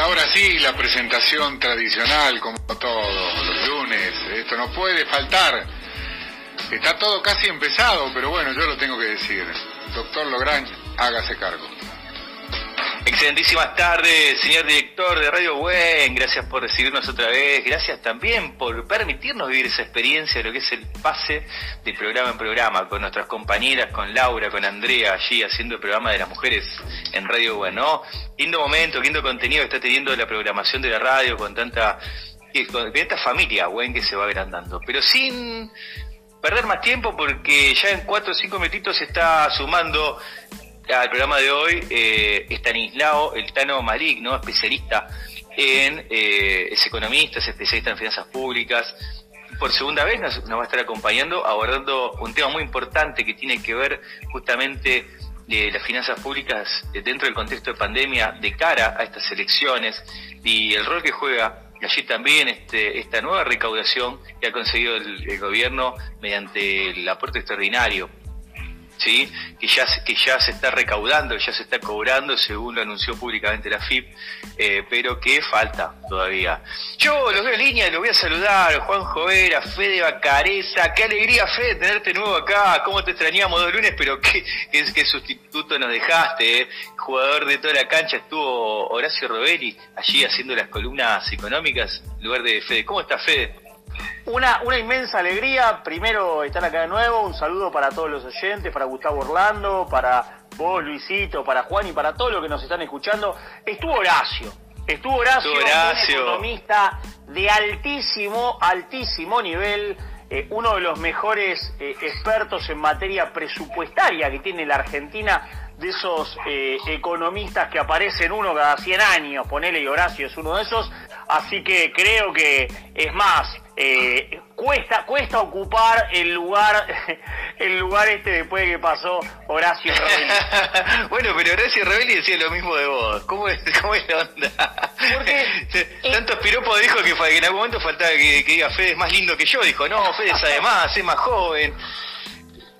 ahora sí, la presentación tradicional, como todos los lunes. Esto no puede faltar. Está todo casi empezado, pero bueno, yo lo tengo que decir. Doctor Logrange, hágase cargo. Excelentísimas tardes, señor director de Radio Buen. Gracias por recibirnos otra vez. Gracias también por permitirnos vivir esa experiencia de lo que es el pase de programa en programa con nuestras compañeras, con Laura, con Andrea, allí haciendo el programa de las mujeres en Radio Buen, ¿no? Lindo momento, lindo contenido que está teniendo la programación de la radio con tanta, con tanta familia Buen que se va agrandando. Pero sin perder más tiempo porque ya en cuatro o cinco minutitos se está sumando al programa de hoy eh, Estanislao El Tano Maligno, especialista en, eh, es economista, es especialista en finanzas públicas. Por segunda vez nos, va a estar acompañando abordando un tema muy importante que tiene que ver justamente de las finanzas públicas dentro del contexto de pandemia de cara a estas elecciones y el rol que juega allí también este, esta nueva recaudación que ha conseguido el gobierno mediante el aporte extraordinario ¿sí? que, ya, que ya se está recaudando, ya se está cobrando, según lo anunció públicamente la FIP, eh, pero que falta todavía. Yo los veo en línea y los voy a saludar, Juan Jovera, Fede Bacareza, qué alegría Fede tenerte nuevo acá, cómo te extrañamos dos lunes, pero qué, sustituto nos dejaste, eh. jugador de toda la cancha estuvo Horacio Robelli allí haciendo las columnas económicas en lugar de Fede. ¿Cómo está Fede? Una, una inmensa alegría, primero estar acá de nuevo, un saludo para todos los oyentes, para Gustavo Orlando, para vos Luisito, para Juan y para todos los que nos están escuchando. Estuvo Horacio, estuvo Horacio, un economista de altísimo, altísimo nivel, eh, uno de los mejores eh, expertos en materia presupuestaria que tiene la Argentina, de esos eh, economistas que aparecen uno cada 100 años, ponele y Horacio es uno de esos, así que creo que es más, eh, cuesta cuesta ocupar el lugar el lugar este después de que pasó Horacio Rebelli. bueno, pero Horacio Rebelli decía lo mismo de vos. ¿Cómo es, cómo es la onda? Porque tantos piropos dijo que, en algún momento faltaba que, que diga Fede es más lindo que yo. Dijo, no, Fede sabe más, es más joven.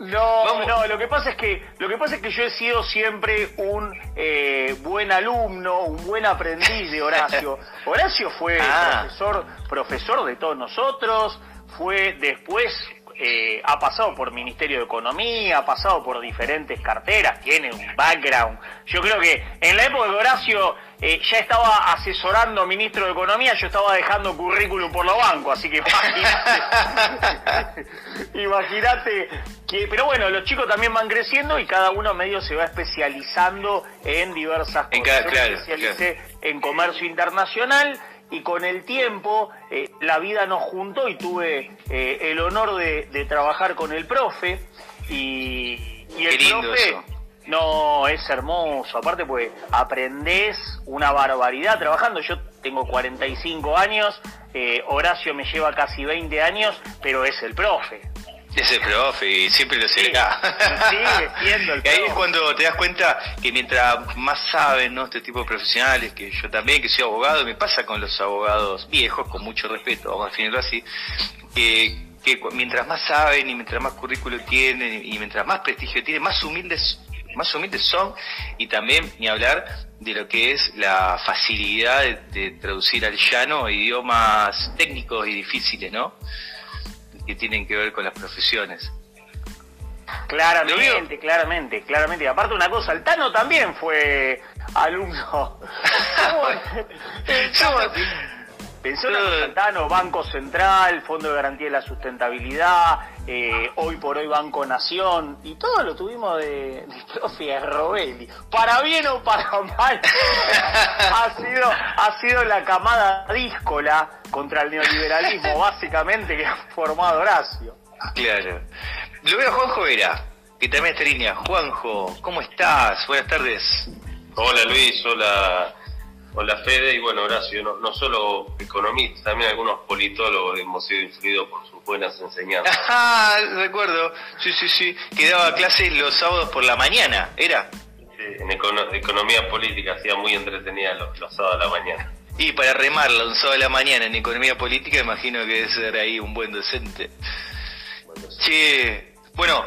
No, no, lo que pasa es que lo que pasa es que yo he sido siempre un eh, buen alumno, un buen aprendiz de Horacio. Horacio fue ah. profesor, profesor de todos nosotros, fue después eh, ha pasado por Ministerio de Economía, ha pasado por diferentes carteras, tiene un background. Yo creo que en la época de Horacio eh, ya estaba asesorando ministro de Economía, yo estaba dejando currículum por los bancos, así que imagínate, imagínate que, pero bueno, los chicos también van creciendo y cada uno medio se va especializando en diversas cosas. En yo me especialicé en comercio internacional y con el tiempo eh, la vida nos juntó y tuve eh, el honor de, trabajar con el profe. Y, el profe no es hermoso. Aparte pues aprendés una barbaridad trabajando. Yo tengo 45 años eh, Horacio me lleva casi 20 años pero es el profe es el profe y siempre lo será. Sigue siendo el Y ahí es cuando te das cuenta que mientras más saben ¿no? este tipo de profesionales, que yo también, que soy abogado, me pasa con los abogados viejos, con mucho respeto, vamos a definirlo así, que, que mientras más saben y mientras más currículo tienen y mientras más prestigio tienen, más humildes más humildes son y también ni hablar de lo que es la facilidad de, de traducir al llano idiomas técnicos y difíciles, ¿no? Que tienen que ver con las profesiones. Claramente, claramente, claramente. Y aparte una cosa, el Tano también fue alumno. Pensó en el Tano, Banco Central, Fondo de Garantía de la Sustentabilidad, eh, hoy por hoy Banco Nación, y todo lo tuvimos de, de profe Robelli. Para bien o para mal, ha sido, ha sido la camada díscola contra el neoliberalismo, básicamente, que ha formado Horacio. Claro. Lo veo a Juanjo Vera, que también está en línea. Juanjo, ¿cómo estás? Buenas tardes. Hola Luis, hola, hola Fede, y bueno, Horacio, no, no solo economistas, también algunos politólogos hemos sido influidos por sus buenas enseñanzas. Ah, recuerdo, sí, sí, sí, que daba clases los sábados por la mañana, ¿era? Sí, en economía política, hacía muy entretenida los, los sábados a la mañana. Y para remarla un sábado de la mañana en economía política, imagino que debe ser ahí un buen docente. Sí, bueno,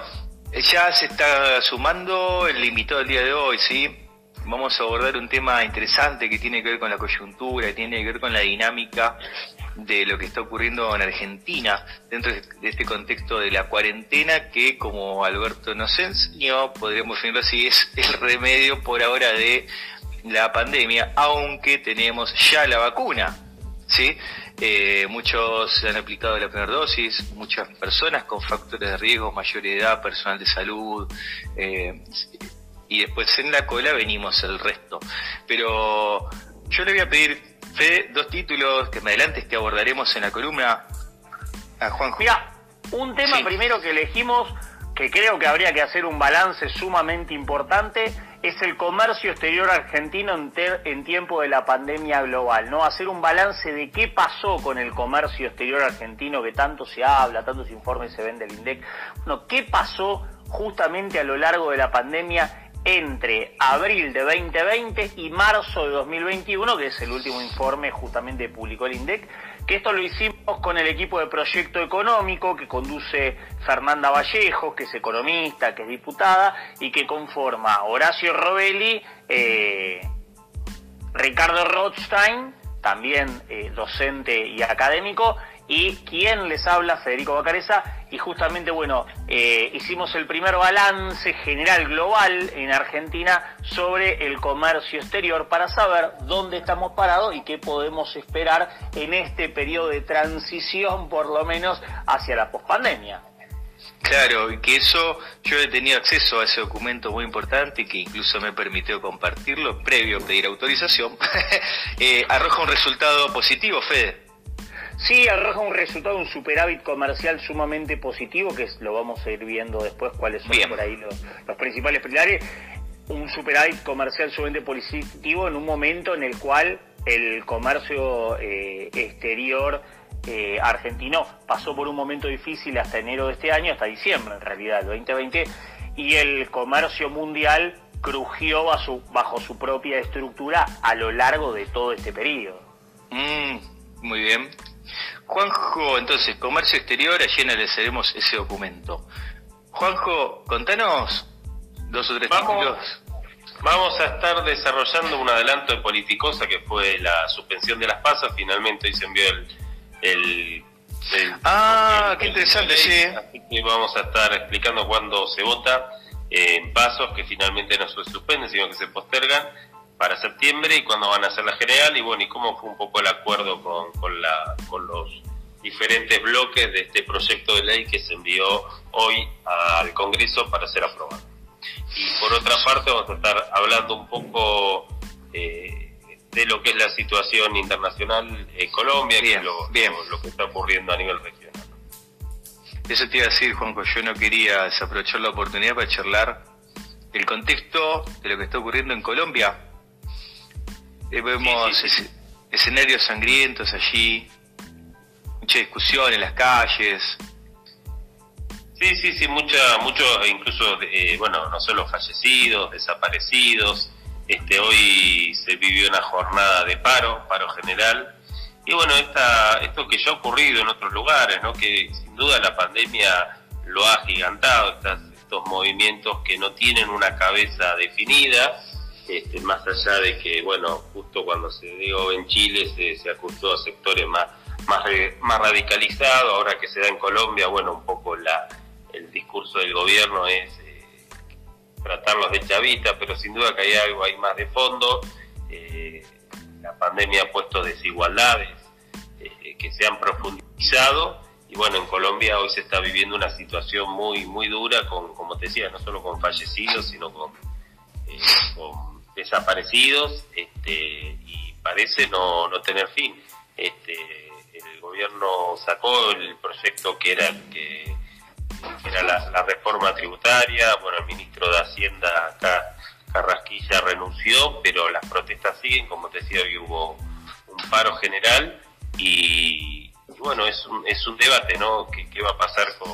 ya se está sumando el invitado del día de hoy, ¿sí? Vamos a abordar un tema interesante que tiene que ver con la coyuntura, tiene que ver con la dinámica de lo que está ocurriendo en Argentina dentro de este contexto de la cuarentena que, como Alberto nos enseñó, podríamos definirlo así, es el remedio por ahora de la pandemia, aunque tenemos ya la vacuna. ¿sí? Eh, muchos han aplicado la primera dosis, muchas personas con factores de riesgo, mayor edad, personal de salud, eh, y después en la cola venimos el resto. Pero yo le voy a pedir, Fede, dos títulos que me adelantes que abordaremos en la columna a Juan Mira, un tema primero que elegimos que creo que habría que hacer un balance sumamente importante es el comercio exterior argentino en, en, tiempo de la pandemia global, ¿no? Hacer un balance de qué pasó con el comercio exterior argentino que tanto se habla, tantos informes se ven del INDEC. Bueno, ¿qué pasó justamente a lo largo de la pandemia entre abril de 2020 y marzo de 2021, que es el último informe justamente publicó el INDEC, que esto lo hicimos con el equipo de proyecto económico que conduce Fernanda Vallejo, que es economista, que es diputada, y que conforma Horacio Robelli, eh, Ricardo Rothstein, también eh, docente y académico, y quien les habla, Federico Bacareza, y justamente, bueno, eh, hicimos el primer balance general global en Argentina sobre el comercio exterior para saber dónde estamos parados y qué podemos esperar en este periodo de transición, por lo menos, hacia la pospandemia. Claro, y que eso, yo he tenido acceso a ese documento muy importante que incluso me permitió compartirlo previo a pedir autorización, eh, arroja un resultado positivo, Fede. Sí, arroja un resultado, un superávit comercial sumamente positivo, que lo vamos a ir viendo después cuáles son por ahí los, principales pilares. Un superávit comercial sumamente positivo en un momento en el cual el comercio eh, exterior eh, argentino pasó por un momento difícil hasta enero de este año, hasta diciembre en realidad, el 2020, y el comercio mundial crujió bajo su, bajo su propia estructura a lo largo de todo este periodo. Mm, muy bien. Juanjo, entonces, comercio exterior, allí analizaremos ese documento. Juanjo, contanos dos o tres títulos. Vamos a estar desarrollando un adelanto de Politicosa que fue la suspensión de las pasas. Finalmente hoy se envió el. ah, qué interesante, sí. Así que vamos a estar explicando cuándo se vota en pasos que finalmente no se suspenden, sino que se postergan para septiembre y cuándo van a hacer la general y bueno, y cómo fue un poco el acuerdo con, con, la, con los diferentes bloques de este proyecto de ley que se envió hoy al Congreso para ser aprobado. Y por otra parte vamos a estar hablando un poco eh, de lo que es la situación internacional en Colombia y lo, Lo, que está ocurriendo a nivel regional. Eso te iba a decir, Juanjo, yo no quería desaprovechar la oportunidad para charlar el contexto de lo que está ocurriendo en Colombia eh, vemos escenarios sangrientos allí, mucha discusión en las calles. Sí, sí, sí, mucha, mucho, incluso, eh, bueno, no solo fallecidos, desaparecidos. Este, hoy se vivió una jornada de paro, paro general. Y bueno, esta, esto que ya ha ocurrido en otros lugares, ¿no? que sin duda la pandemia lo ha gigantado, estos movimientos que no tienen una cabeza definida, este, más allá de que, bueno, justo cuando se dio en Chile se, se a sectores más, más, más radicalizados, ahora que se da en Colombia, bueno, un poco la, el discurso del gobierno es eh, tratarlos de chavita, pero sin duda que hay algo ahí más de fondo. Eh, la pandemia ha puesto desigualdades eh, que se han profundizado y bueno, en Colombia hoy se está viviendo una situación muy, muy dura, con, como te decía, no solo con fallecidos, sino con, con desaparecidos este, y parece no, no tener fin. Este, el gobierno sacó el proyecto que era que, era la, reforma tributaria, bueno, el ministro de Hacienda acá, Carrasquilla renunció, pero las protestas siguen, como te decía, hoy hubo un paro general y, bueno, es un, es un debate, ¿no? ¿Qué, qué va a pasar con,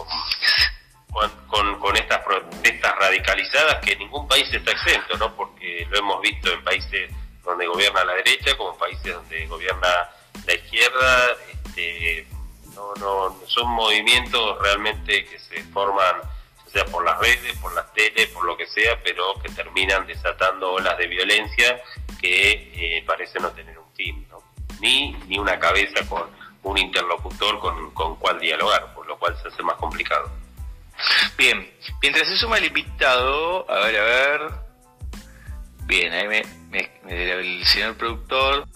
con, con, con estas protestas radicalizadas que ningún país está exento, ¿no? Porque lo hemos visto en países donde gobierna la derecha, como países donde gobierna la izquierda. Este, no, no, son movimientos realmente que se forman, o sea por las redes, por las tele, por lo que sea, pero que terminan desatando olas de violencia que eh, parece no tener un fin, ¿no? ni, ni una cabeza con un interlocutor con, con cual dialogar, por lo cual se hace más complicado. Bien, mientras se suma el invitado, a ver, a ver. Bien, ahí me, me, me el señor productor.